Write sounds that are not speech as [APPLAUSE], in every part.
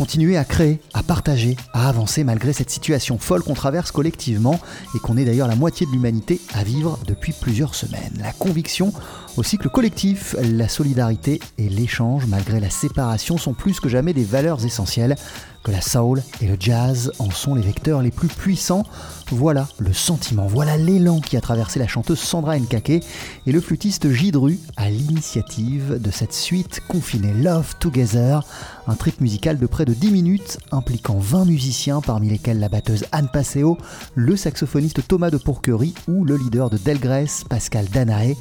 Continuer à créer, à partager, à avancer malgré cette situation folle qu'on traverse collectivement et qu'on est d'ailleurs la moitié de l'humanité à vivre depuis plusieurs semaines. La conviction au cycle collectif, la solidarité et l'échange malgré la séparation sont plus que jamais des valeurs essentielles que la soul et le jazz en sont les vecteurs les plus puissants. Voilà le sentiment, voilà l'élan qui a traversé la chanteuse Sandra Nkake et le flûtiste Gidru à l'initiative de cette suite confinée Love Together, un trip musical de près de 10 minutes impliquant 20 musiciens parmi lesquels la batteuse Anne Passeo, le saxophoniste Thomas de Pourquerie ou le leader de Delgrès, Pascal Danae.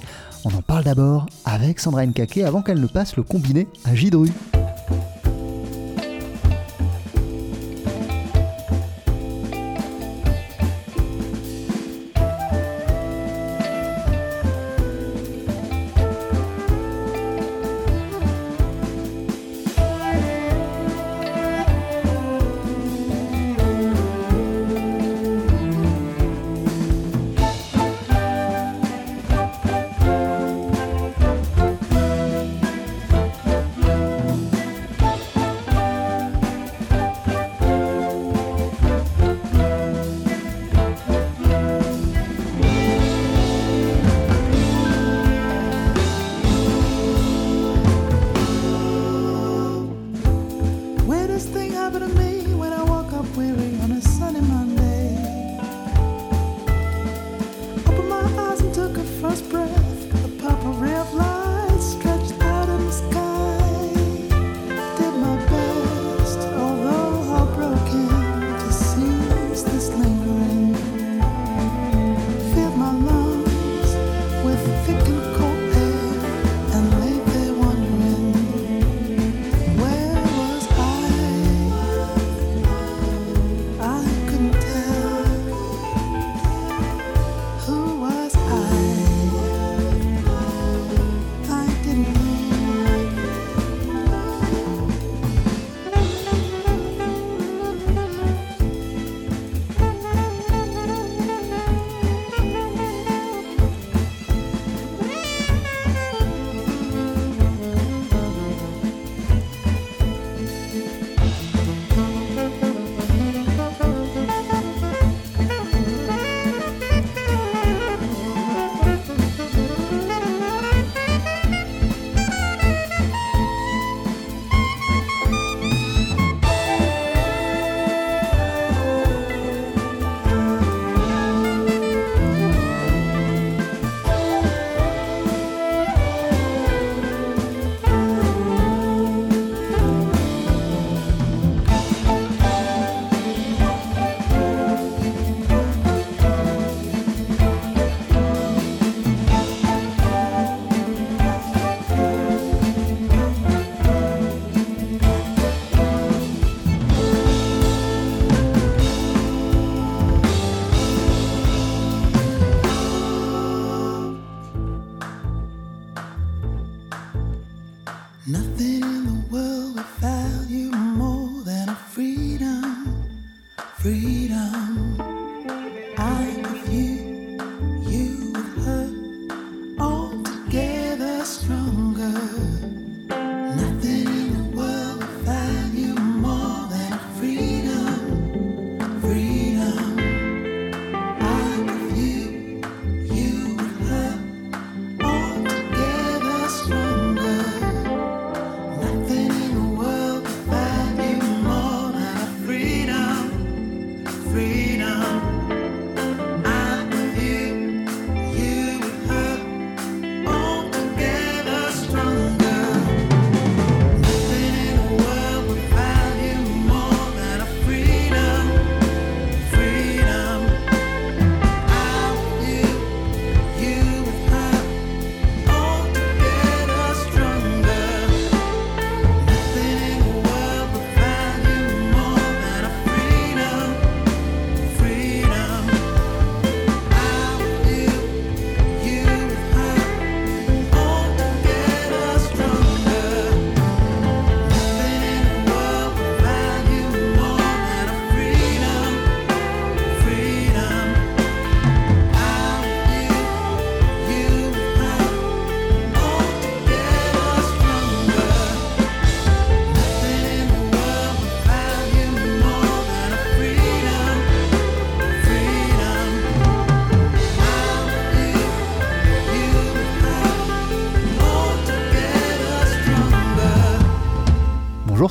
On en parle d'abord avec Sandra Nkake avant qu'elle ne passe le combiné à Gidru.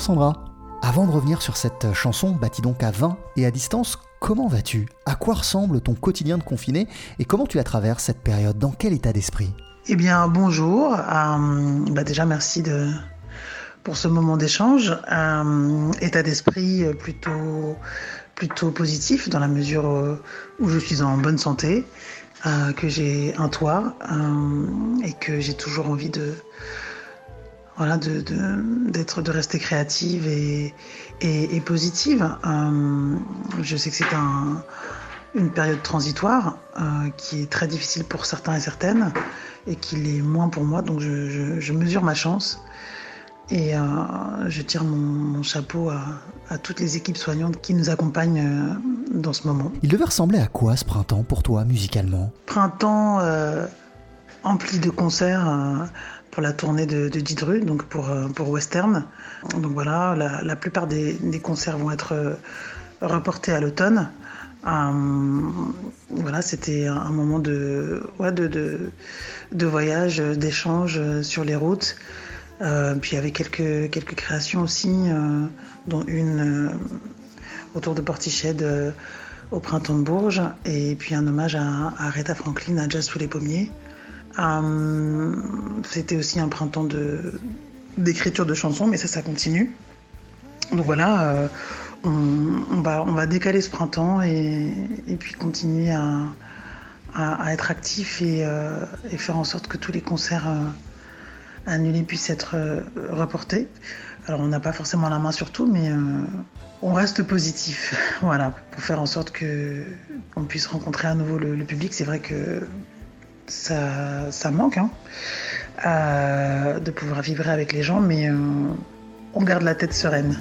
Sandra. Avant de revenir sur cette chanson, bâtie donc à 20 et à distance, comment vas-tu? À quoi ressemble ton quotidien de confiné et comment tu la traverses cette période? Dans quel état d'esprit? Eh bien, bonjour. Euh, bah déjà, merci de, pour ce moment d'échange. Euh, état d'esprit plutôt, plutôt positif dans la mesure euh, où je suis en bonne santé, euh, que j'ai un toit euh, et que j'ai toujours envie de, voilà, de, d'être, de rester créative et, et, et positive. Euh, je sais que c'est un, une période transitoire euh, qui est très difficile pour certains et certaines et qui l'est moins pour moi. Donc je, je, je mesure ma chance et euh, je tire mon, mon chapeau à, à, toutes les équipes soignantes qui nous accompagnent dans ce moment. Il devait ressembler à quoi ce printemps pour toi musicalement? Printemps empli de concerts pour la tournée de, de Didru, donc pour, euh, Western. Donc voilà, la, plupart des, concerts vont être euh, reportés à l'automne. Euh, voilà, c'était un moment de, voyage, d'échange sur les routes. Puis il y avait quelques, créations aussi, dont une autour de Portiched au printemps de Bourges, et puis un hommage à, à Aretha Franklin à Jazz sous les pommiers. Euh, C'était aussi un printemps d'écriture de chansons, mais ça, ça continue. Donc voilà, euh, on, va, décaler ce printemps et, puis continuer à, être actif et, euh, et, faire en sorte que tous les concerts annulés puissent être reportés. Alors on n'a pas forcément la main sur tout, mais on reste positif, [LAUGHS] voilà, pour faire en sorte qu'on puisse rencontrer à nouveau le, le public. C'est vrai que ça, manque hein, euh, de pouvoir vibrer avec les gens, mais euh, on garde la tête sereine.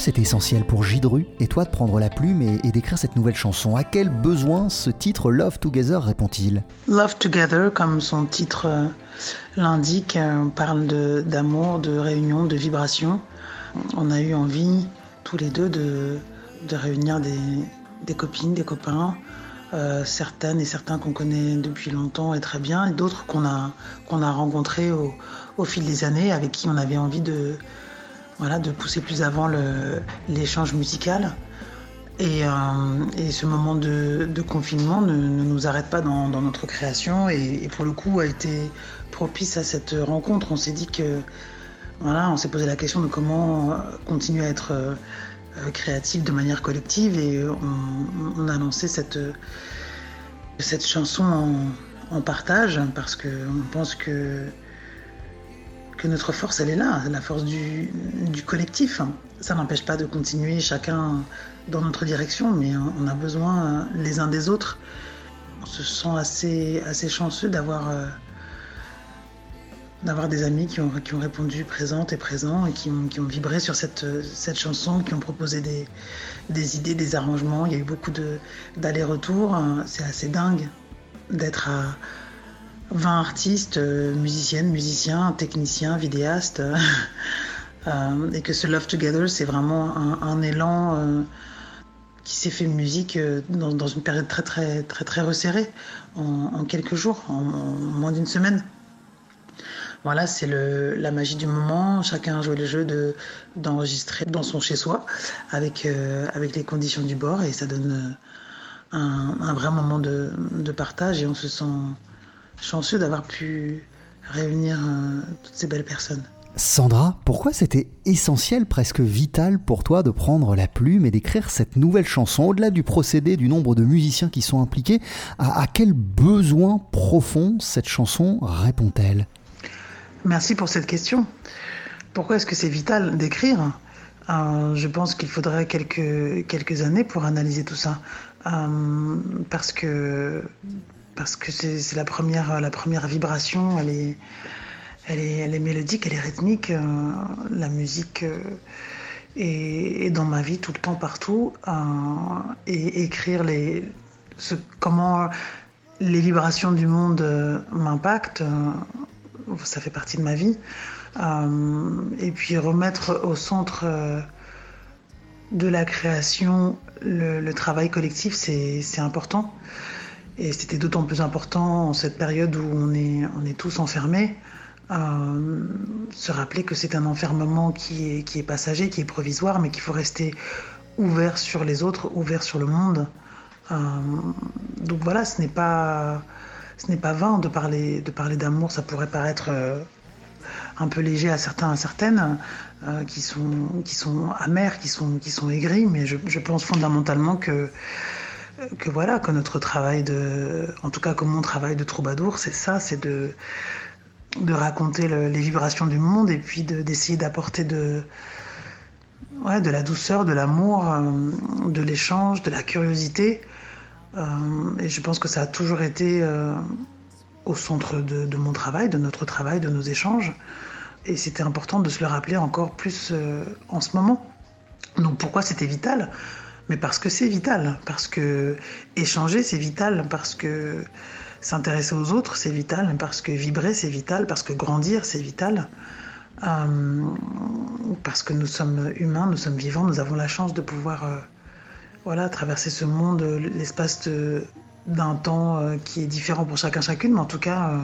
C'était essentiel pour Gidru et toi de prendre la plume et, d'écrire cette nouvelle chanson À quel besoin ce titre Love Together répond-il Love Together, comme son titre euh, l'indique, euh, parle de- d'amour, de, réunion, de vibration. On a eu envie, tous les deux, de, de réunir des, des copines, des copains, euh, certaines et certains qu'on connaît depuis longtemps et très bien, et d'autres qu'on a, qu'on a rencontrés au, au fil des années, avec qui on avait envie de, voilà, de pousser plus avant l'échange musical. Et, euh, et ce moment de, confinement ne, nous arrête pas dans, notre création et, pour le coup a été propice à cette rencontre. On s'est dit que voilà, on s'est posé la question de comment euh, continuer à être euh, créatif de manière collective et on, on a lancé cette, cette chanson en, en partage parce qu'on pense que que notre force, elle est là, la force du, collectif. Ça n'empêche pas de continuer chacun dans notre direction, mais on a besoin les uns des autres. On se sent assez, chanceux d'avoir euh, d'avoir des amis qui ont, qui ont répondu présentes et présents et qui ont, qui ont vibré sur cette, cette chanson, qui ont proposé des, des idées, des arrangements. Il y a eu beaucoup d'allers-retours. C'est assez dingue d'être à 20 artistes, euh, musiciennes, musiciens, techniciens, vidéastes. [LAUGHS] euh, et que ce Love Together, c'est vraiment un, élan euh, qui s'est fait musique euh, dans, une période très très très très resserrée, en, quelques jours, en, moins d'une semaine. Voilà, c'est la magie du moment. Chacun a joué le jeu de d'enregistrer dans son chez-soi, avec euh, avec les conditions du bord, et ça donne euh, un, un vrai moment de, de partage, et on se sent chanceux d'avoir pu réunir euh, toutes ces belles personnes. Sandra, pourquoi c'était essentiel, presque vital pour toi de prendre la plume et d'écrire cette nouvelle chanson Au-delà du procédé, du nombre de musiciens qui sont impliqués, à, à quel besoin profond cette chanson répond-elle? Merci pour cette question. Pourquoi est-ce que c'est vital d'écrire? Euh, je pense qu'il faudrait quelques, quelques années pour analyser tout ça. Euh, parce que parce que c'est la première, la première vibration, elle est, elle est, elle est mélodique, elle est rythmique. euh, la musique euh, est, dans ma vie tout le temps, partout. euh, et écrire les, comment les vibrations du monde m'impactent, ça fait partie de ma vie. Et puis remettre au centre de la création le, travail collectif, c'est important. Et c'était d'autant plus important en cette période où on est, on est tous enfermés. Euh, se rappeler que c'est un enfermement qui est, qui est passager, qui est provisoire, mais qu'il faut rester ouvert sur les autres, ouvert sur le monde. Euh, donc voilà, ce n'est pas, ce n'est pas vain de parler, de parler d'amour. Ça pourrait paraître euh, un peu léger à certains, à certaines, qui sont, qui sont amers, qui sont, qui sont aigris, mais je pense fondamentalement que que voilà, que notre travail de, en tout cas que mon travail de troubadour, c'est ça, c'est de, de raconter le- les vibrations du monde et puis de- d'essayer d'apporter de, ouais, de la douceur, de l'amour, euh, de l'échange, de la curiosité. Euh, et je pense que ça a toujours été euh, au centre de, mon travail, de notre travail, de nos échanges. Et c'était important de se le rappeler encore plus en ce moment. Donc pourquoi c'était vital? Mais parce que c'est vital, parce que échanger c'est vital, parce que s'intéresser aux autres c'est vital, parce que vibrer c'est vital, parce que grandir c'est vital, Euh, parce que nous sommes humains, nous sommes vivants, nous avons la chance de pouvoir euh, voilà, traverser ce monde, l'espace d'un temps euh, qui est différent pour chacun chacune, mais en tout cas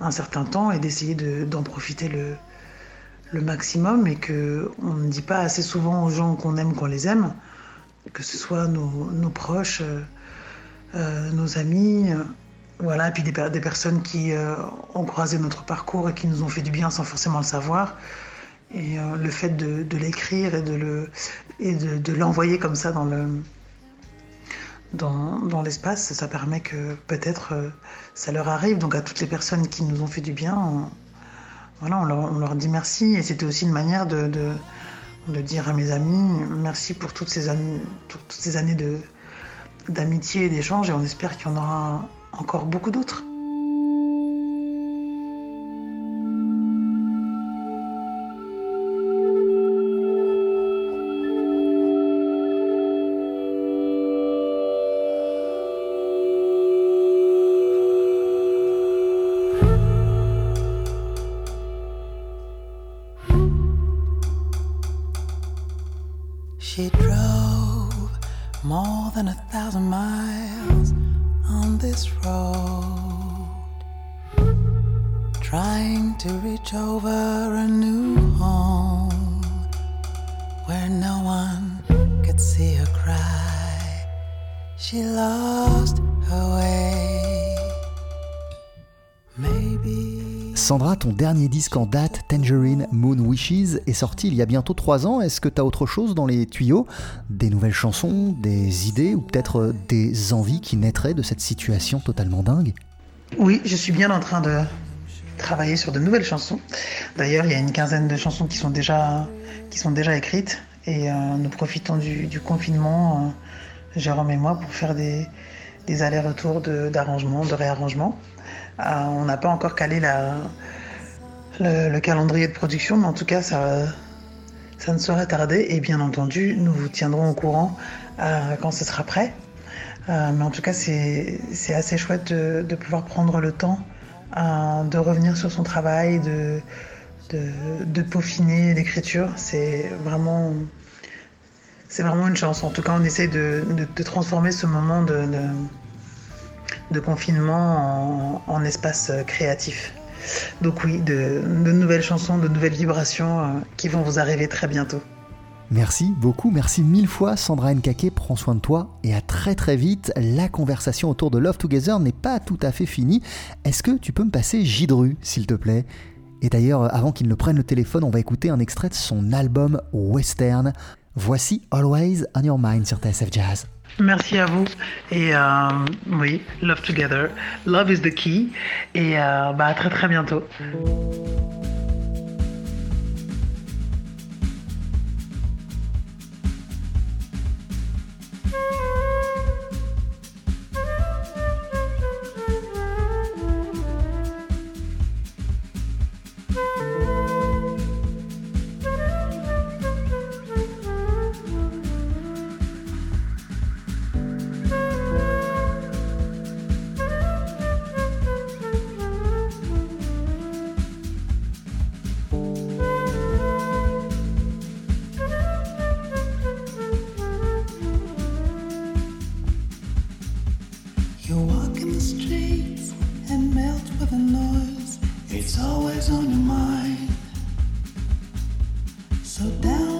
un certain temps et d'essayer de- d'en profiter le, le maximum et que on ne dit pas assez souvent aux gens qu'on aime qu'on les aime, que ce soit nos, proches, euh, euh, nos amis, euh, voilà, et puis des, per- des personnes qui ont croisé notre parcours et qui nous ont fait du bien sans forcément le savoir. Et le fait de, l'écrire et de l'envoyer comme ça dans le dans, dans l'espace, ça permet que peut-être ça leur arrive. Donc à toutes les personnes qui nous ont fait du bien, on- voilà, on leur, dit merci. Et c'était aussi une manière de, de dire à mes amis merci pour toutes ces années, d'amitié et d'échange. Et on espère qu'il y en aura encore beaucoup d'autres. Where no one could see her cry. She lost her way. Maybe. Sandra, ton dernier disque en date, Tangerine Moon Wishes, est sorti il y a bientôt trois ans. Est-ce que tu as autre chose dans les tuyaux? Des nouvelles chansons, des idées ou peut-être euh, des envies qui naîtraient de cette situation totalement dingue? Oui, je suis bien en train de travailler sur de nouvelles chansons. D'ailleurs, il y a une quinzaine de chansons qui sont déjà, qui sont déjà écrites. Et euh, nous profitons du, confinement, euh, Jérôme et moi, pour faire des, des allers-retours d'arrangements, de, réarrangements. Euh, on n'a pas encore calé la, le, le calendrier de production, mais en tout cas, ça, ça ne saurait tarder. Et bien entendu, nous vous tiendrons au courant quand ce sera prêt. Mais en tout cas, c'est c'est assez chouette de, de pouvoir prendre le temps de revenir sur son travail, de, peaufiner l'écriture. C'est vraiment, une chance. En tout cas, on essaie de, transformer ce moment de, confinement en, en espace créatif. Donc oui, de, de nouvelles chansons, de nouvelles vibrations euh, qui vont vous arriver très bientôt. Merci beaucoup, merci mille fois Sandra Nkake, prends soin de toi et à très très vite. La conversation autour de Love Together n'est pas tout à fait finie. Est-ce que tu peux me passer Gidru, s'il te plaît? Et d'ailleurs, avant qu'il ne prenne le téléphone, on va écouter un extrait de son album Western. Voici Always on Your Mind sur TSF Jazz. Merci à vous. Et euh, oui, love together. Love is the key. Et euh, bah, à très très bientôt. Streets and melt with the noise. It's always on your mind. So down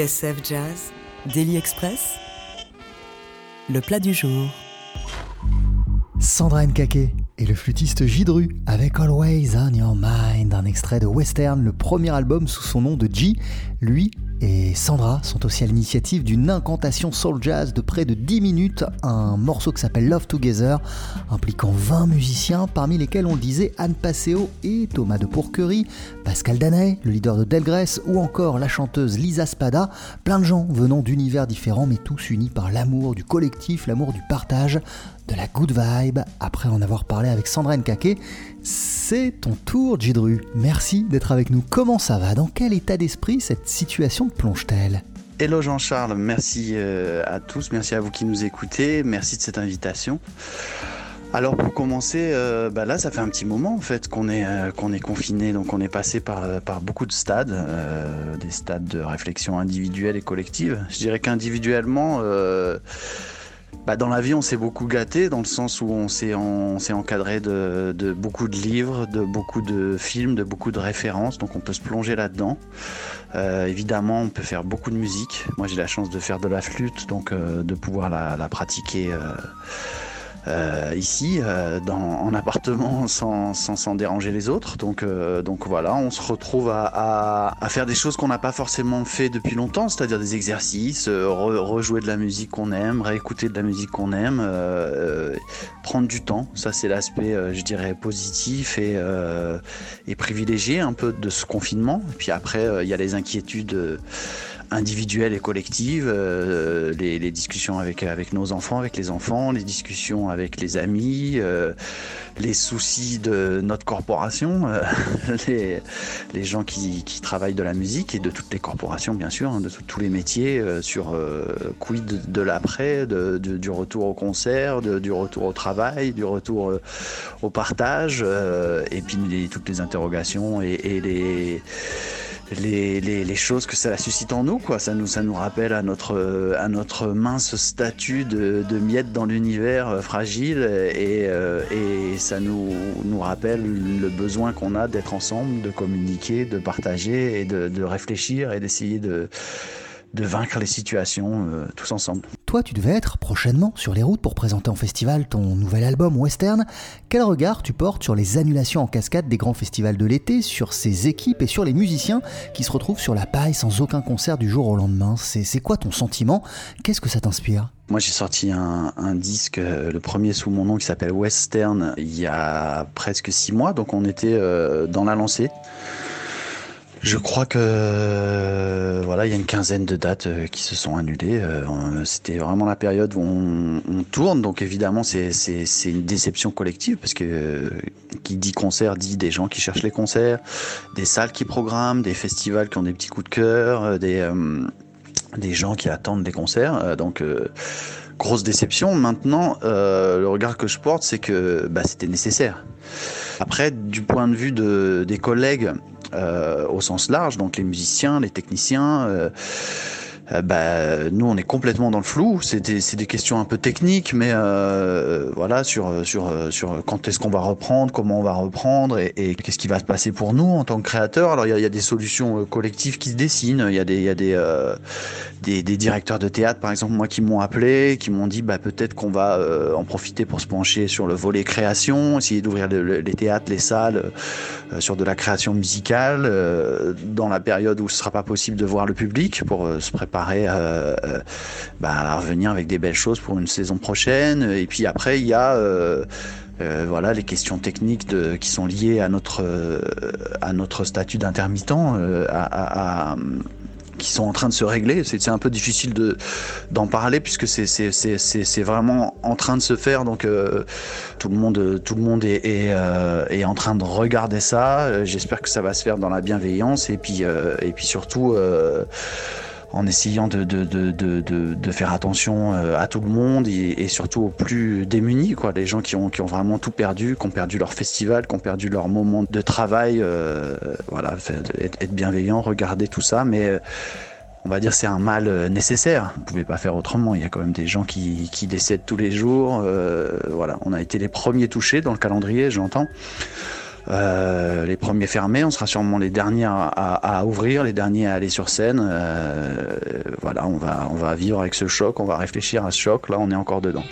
TSF Jazz, Daily Express, le plat du jour. Sandra Nkake et le flûtiste Gidru avec Always on Your Mind, un extrait de Western, le premier album sous son nom de G. Lui et Sandra sont aussi à l'initiative d'une incantation soul jazz de près de 10 minutes, un morceau qui s'appelle Love Together, impliquant 20 musiciens, parmi lesquels on disait Anne Passeo et Thomas de Pourquerie, Pascal Danet, le leader de Delgrès, ou encore la chanteuse Lisa Spada, plein de gens venant d'univers différents mais tous unis par l'amour du collectif, l'amour du partage, de la good vibe. Après en avoir parlé avec Sandra Nkake, c'est ton tour Jidru. Merci d'être avec nous. Comment ça va? Dans quel état d'esprit cette situation te plonge-t-elle? Hello Jean-Charles, merci euh, à tous, merci à vous qui nous écoutez, merci de cette invitation. Alors pour commencer, euh, bah là ça fait un petit moment en fait qu'on est euh, qu'on est confiné, donc on est passé par beaucoup de stades, des stades de réflexion individuelle et collective. Je dirais qu'individuellement, bah, dans la vie on s'est beaucoup gâté dans le sens où on s'est encadré de, beaucoup de livres, de beaucoup de films, de beaucoup de références, donc on peut se plonger là-dedans. Euh, évidemment, on peut faire beaucoup de musique. Moi, j'ai la chance de faire de la flûte, donc euh, de pouvoir la, la pratiquer euh, euh, ici, euh, dans, en appartement, sans, sans, sans déranger les autres. Donc, euh, donc voilà, on se retrouve à, à, à faire des choses qu'on n'a pas forcément fait depuis longtemps, c'est-à-dire des exercices, euh, re- rejouer de la musique qu'on aime, réécouter de la musique qu'on aime, euh, euh, prendre du temps. Ça, c'est l'aspect, je dirais, positif et, et privilégié un peu de ce confinement. Et puis après, il y a les inquiétudes. Individuelles et collectives, euh, les, les discussions avec, avec nos enfants, avec les enfants, les discussions avec les amis, euh, les soucis de notre corporation, euh, [LAUGHS] les, les gens qui, qui travaillent de la musique et de toutes les corporations, bien sûr, hein, de tous les métiers, euh, sur euh, quid de, l'après, de- de- du retour au concert, du retour au travail, du retour euh, au partage, et puis les- toutes les interrogations et, et les les, les, choses que ça suscite en nous, quoi. Ça nous, ça nous rappelle à notre, à notre mince statut de, de miettes dans l'univers euh, fragile et, euh, et ça nous, nous rappelle le besoin qu'on a d'être ensemble, de communiquer, de partager et de, de réfléchir et d'essayer de, de vaincre les situations euh, tous ensemble. Toi, tu devais être prochainement sur les routes pour présenter en festival ton nouvel album Western. Quel regard tu portes sur les annulations en cascade des grands festivals de l'été, sur ces équipes et sur les musiciens qui se retrouvent sur la paille sans aucun concert du jour au lendemain? C'est quoi ton sentiment? Qu'est-ce que ça t'inspire? Moi, j'ai sorti un, un disque, euh, le premier sous mon nom, qui s'appelle Western, il y a presque six mois. Donc, on était euh, dans la lancée. Je crois que euh, voilà, il y a une quinzaine de dates euh, qui se sont annulées. Euh, C'était vraiment la période où on, tourne, donc évidemment c'est c'est une déception collective parce que qui dit concert dit des gens qui cherchent les concerts, des salles qui programment, des festivals qui ont des petits coups de cœur, des des gens qui attendent des concerts. Donc grosse déception. Maintenant, le regard que je porte, c'est que bah, c'était nécessaire. Après, du point de vue de, des collègues au sens large, donc les musiciens, les techniciens, euh, bah, nous on est complètement dans le flou. C'est des, questions un peu techniques, mais euh, voilà sur sur sur quand est-ce qu'on va reprendre, comment on va reprendre et, qu'est-ce qui va se passer pour nous en tant que créateurs. Alors il y a, des solutions euh, collectives qui se dessinent. Il y a des y a des, des directeurs de théâtre par exemple moi qui m'ont appelé, qui m'ont dit bah peut-être qu'on va en profiter pour se pencher sur le volet création, essayer d'ouvrir le- le- les théâtres, les salles sur de la création musicale dans la période où ce sera pas possible de voir le public pour se préparer euh, euh, bah, à revenir avec des belles choses pour une saison prochaine. Et puis après, il y a euh, voilà les questions techniques de, qui sont liées à notre à notre statut d'intermittent, qui sont en train de se régler. C'est un peu difficile de d'en parler puisque c'est vraiment en train de se faire. Donc tout le monde tout le monde est est, en train de regarder ça. J'espère que ça va se faire dans la bienveillance et puis et puis surtout. En essayant de, de, de, de, de, faire attention euh, à tout le monde et, surtout aux plus démunis, quoi, les gens qui ont, qui ont vraiment tout perdu, qui ont perdu leur festival, qui ont perdu leur moment de travail. euh, voilà, être, être bienveillant, regarder tout ça, mais euh, on va dire c'est un mal euh, nécessaire. Vous pouvez pas faire autrement. Il y a quand même des gens qui, qui décèdent tous les jours. euh, voilà, on a été les premiers touchés dans le calendrier, j'entends. Euh, les premiers fermés, on sera sûrement les derniers à, ouvrir, les derniers à aller sur scène. Euh, voilà, on va, on va vivre avec ce choc, on va réfléchir à ce choc. Là, on est encore dedans.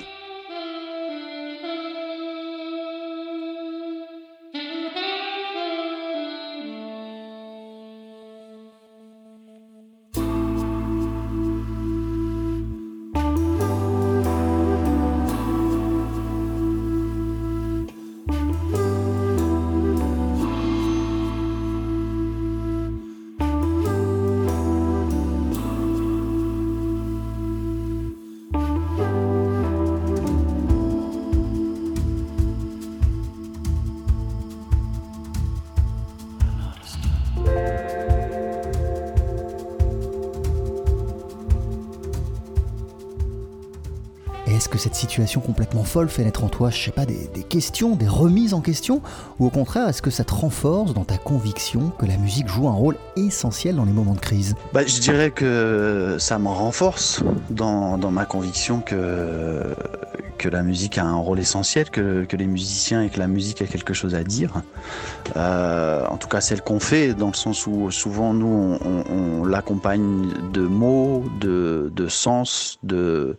Complètement folle fait naître en toi, je sais pas, des, questions, des remises en question Ou au contraire, est-ce que ça te renforce dans ta conviction que la musique joue un rôle essentiel dans les moments de crise? Bah, je dirais que ça me renforce dans ma conviction que, que la musique a un rôle essentiel, que, les musiciens et que la musique a quelque chose à dire. Euh, en tout cas, celle qu'on fait, dans le sens où souvent nous, on, l'accompagne de mots, de, sens, de,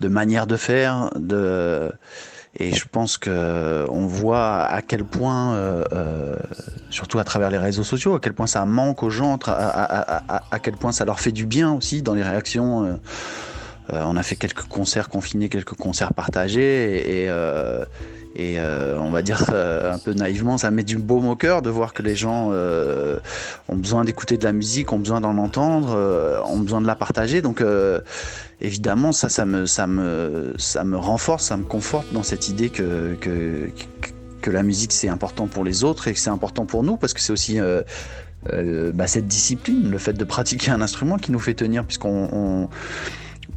de manière de faire. Et je pense que on voit à quel point, euh, euh, surtout à travers les réseaux sociaux, à quel point ça manque aux gens, à quel point ça leur fait du bien aussi dans les réactions. Euh. On a fait quelques concerts confinés, quelques concerts partagés, et, euh, euh, on va dire [LAUGHS] un peu naïvement, ça met du baume au cœur de voir que les gens euh, ont besoin d'écouter de la musique, ont besoin d'en entendre, ont besoin de la partager. Donc évidemment, ça, ça me, ça me, ça me renforce, ça me conforte dans cette idée que, que, que la musique c'est important pour les autres et que c'est important pour nous parce que c'est aussi bah, cette discipline, le fait de pratiquer un instrument qui nous fait tenir, puisqu'on on-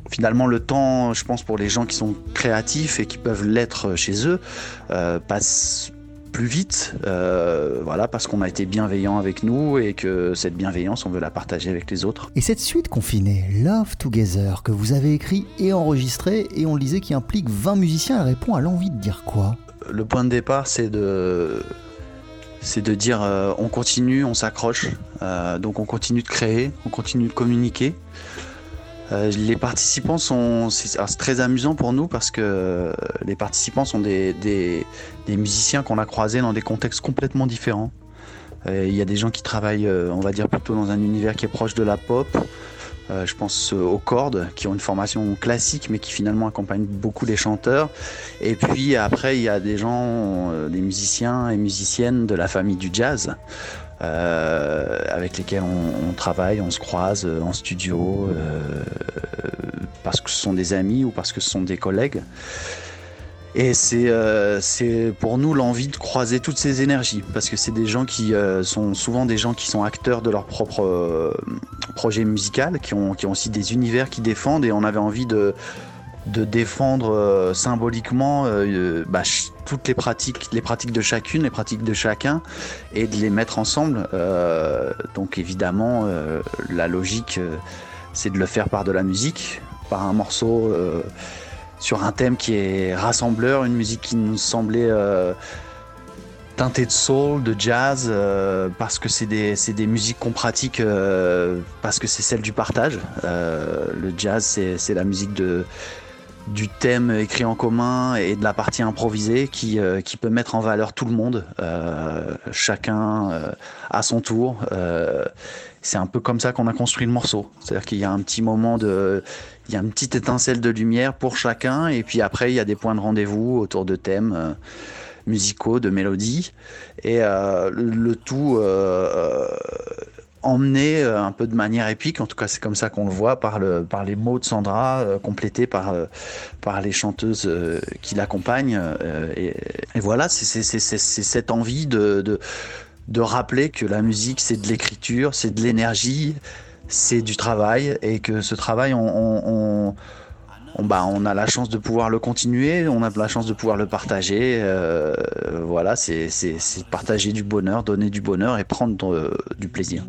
finalement le temps, je pense pour les gens qui sont créatifs et qui peuvent l'être chez eux, euh, passe plus vite, euh, voilà, parce qu'on a été bienveillant avec nous et que cette bienveillance, on veut la partager avec les autres. Et cette suite confinée, Love Together, que vous avez écrit et enregistré, et on le disait qui implique 20 musiciens, elle répond à l'envie de dire quoi? Le point de départ, c'est de c'est de dire euh, on continue, on s'accroche, Euh, donc on continue de créer, on continue de communiquer. Euh, les participants sont c'est très amusant pour nous parce que euh, les participants sont des, musiciens qu'on a croisés dans des contextes complètement différents. Euh, Il y a des gens qui travaillent, on va dire plutôt dans un univers qui est proche de la pop. Je pense aux cordes, qui ont une formation classique, mais qui finalement accompagnent beaucoup les chanteurs. Et puis après, il y a des gens, des musiciens et musiciennes de la famille du jazz, euh, avec lesquels on, travaille, on se croise euh, en studio, euh, parce que ce sont des amis ou parce que ce sont des collègues. Et c'est euh, pour nous l'envie de croiser toutes ces énergies, parce que c'est des gens qui sont souvent des gens qui sont acteurs de leur propre euh, projet musical, qui ont, qui ont aussi des univers qui défendent, et on avait envie de, de défendre euh, symboliquement euh, bah, ch- toutes les pratiques, les pratiques de chacune, les pratiques de chacun, et de les mettre ensemble. Euh, donc évidemment, euh, la logique, euh, c'est de le faire par de la musique, par un morceau euh, sur un thème qui est rassembleur, une musique qui nous semblait euh, teintée de soul, de jazz, euh, parce que c'est des, des musiques qu'on pratique, euh, parce que c'est celle du partage. Euh, le jazz, c'est la musique de, du thème écrit en commun et de la partie improvisée qui, euh, qui peut mettre en valeur tout le monde, euh, chacun euh, à son tour. C'est un peu comme ça qu'on a construit le morceau. C'est-à-dire qu'il y a un petit moment de, il y a une petite étincelle de lumière pour chacun, et puis après il y a des points de rendez-vous autour de thèmes musicaux, de mélodies, et le, tout emmené euh, un peu de manière épique. En tout cas, c'est comme ça qu'on le voit par le, par les mots de Sandra, euh, complétés par euh, par les chanteuses qui l'accompagnent. et, voilà, c'est cette envie de, de de rappeler que la musique, c'est de l'écriture, c'est de l'énergie, c'est du travail, et que ce travail, on, on, bah, on a la chance de pouvoir le continuer, on a la chance de pouvoir le partager. voilà, c'est partager du bonheur, donner du bonheur et prendre du plaisir.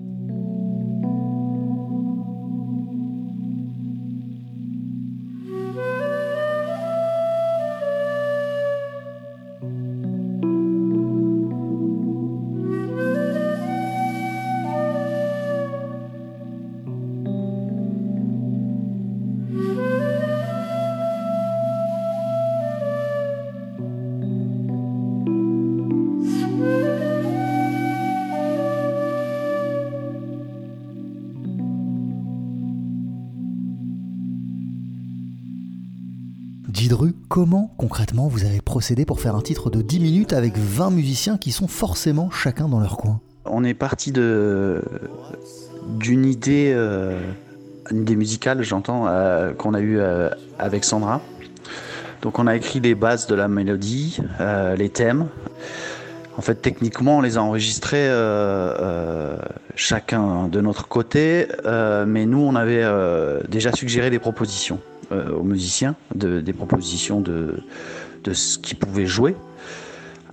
Pour faire un titre de 10 minutes avec 20 musiciens qui sont forcément chacun dans leur coin On est parti d'une idée, euh, idée musicale, j'entends, euh, qu'on a eue euh, avec Sandra. Donc on a écrit les bases de la mélodie, les thèmes. En fait, techniquement, on les a enregistrés chacun de notre côté, mais nous, on avait déjà suggéré des propositions aux musiciens, de- des propositions de, de ce qu'ils pouvaient jouer.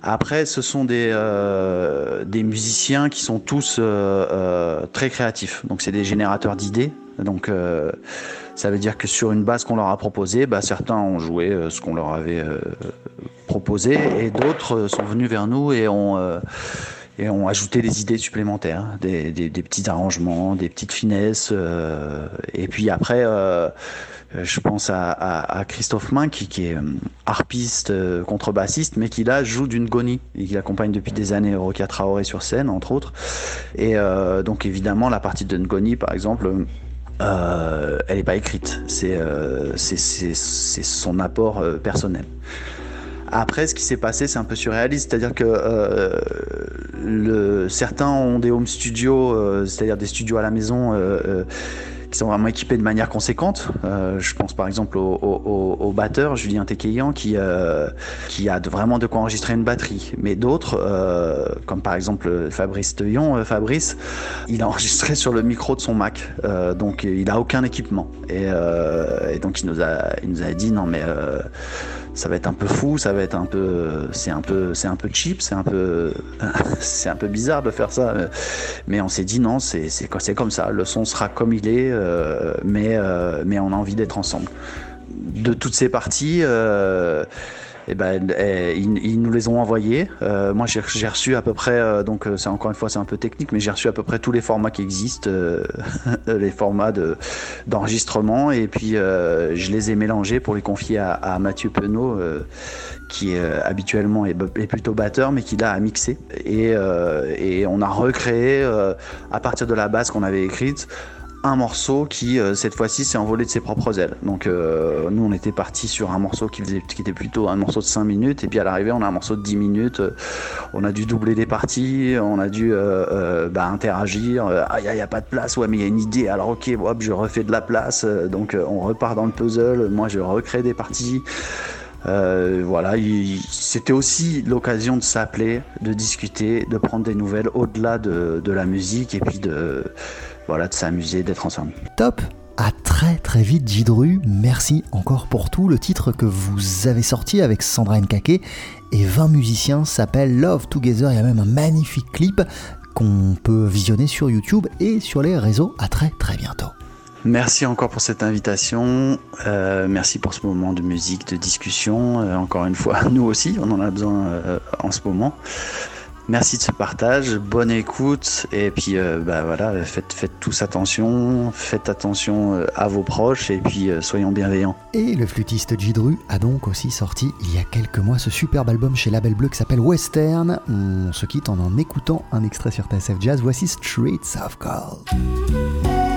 Après, ce sont des, euh, des musiciens qui sont tous euh, euh, très créatifs. Donc, c'est des générateurs d'idées. Donc, ça veut dire que sur une base qu'on leur a proposée, bah, certains ont joué ce qu'on leur avait proposé et d'autres sont venus vers nous et ont, et ont ajouté des idées supplémentaires, des, des- des petits arrangements, des petites finesses. et puis après, je pense à, Christophe Main qui, est euh, harpiste, euh, contrebassiste, mais qui là joue d'une goni et qui accompagne depuis des années Rokia Traoré sur scène, entre autres. Et euh, donc évidemment, la partie de Ngoni, par exemple, euh, elle n'est pas écrite. C'est euh, son apport euh, personnel. Après, ce qui s'est passé, c'est un peu surréaliste, c'est-à-dire que euh, certains ont des home studios, euh, c'est-à-dire des studios à la maison. euh, euh, qui sont vraiment équipés de manière conséquente. Euh, je pense par exemple au, batteur Julien Tekeyan qui, euh, qui a vraiment de quoi enregistrer une batterie. Mais d'autres, euh, comme par exemple Fabrice Teuillon, euh, Fabrice, il a enregistré sur le micro de son Mac. Donc il a aucun équipement. Et, et donc il nous a, il nous a dit non mais ça va être un peu fou, ça va être un peu, c'est un peu, c'est un peu cheap, c'est un peu, [LAUGHS] c'est un peu bizarre de faire ça. Mais on s'est dit non, c'est c'est c'est comme ça. Le son sera comme il est, euh, mais euh, mais on a envie d'être ensemble. De toutes ces parties. Euh, eh ben, eh, ils, nous les ont envoyés. Euh, moi, j'ai reçu à peu près, euh, donc euh, c'est encore une fois c'est un peu technique, mais j'ai reçu à peu près tous les formats qui existent, euh, [LAUGHS] les formats de d'enregistrement, et puis euh, je les ai mélangés pour les confier à, à Mathieu Penaud, euh, qui habituellement est, est plutôt batteur, mais qui là a mixé. Et, et on a recréé à partir de la base qu'on avait écrite un morceau qui euh, cette fois-ci s'est envolé de ses propres ailes. Donc euh, nous on était parti sur un morceau qui, était plutôt un morceau de 5 minutes et puis à l'arrivée on a un morceau de 10 minutes. Euh, on a dû doubler les parties, on a dû bah, interagir. Ah il n'y a, pas de place, ouais mais il y a une idée. Alors ok, hop, je refais de la place. Donc on repart dans le puzzle. Moi je recrée des parties. Voilà, il- c'était aussi l'occasion de s'appeler, de discuter, de prendre des nouvelles au-delà de, de la musique et puis de voilà de s'amuser, d'être ensemble. Top à très très vite Gidru, merci encore pour tout. Le titre que vous avez sorti avec Sandra Nkake et 20 musiciens s'appelle Love Together. Il y a même un magnifique clip qu'on peut visionner sur YouTube et sur les réseaux. À très très bientôt. Merci encore pour cette invitation. Euh, merci pour ce moment de musique, de discussion. Euh, encore une fois, [LAUGHS] nous aussi, on en a besoin euh, en ce moment. Merci de ce partage, bonne écoute et puis euh, bah voilà, faites, tous attention, faites attention euh, à vos proches et puis euh, soyons bienveillants. Et le flûtiste Gidru a donc aussi sorti il y a quelques mois ce superbe album chez Label Bleu qui s'appelle Western. On se quitte en en écoutant un extrait sur TSF Jazz. Voici Streets of Gold.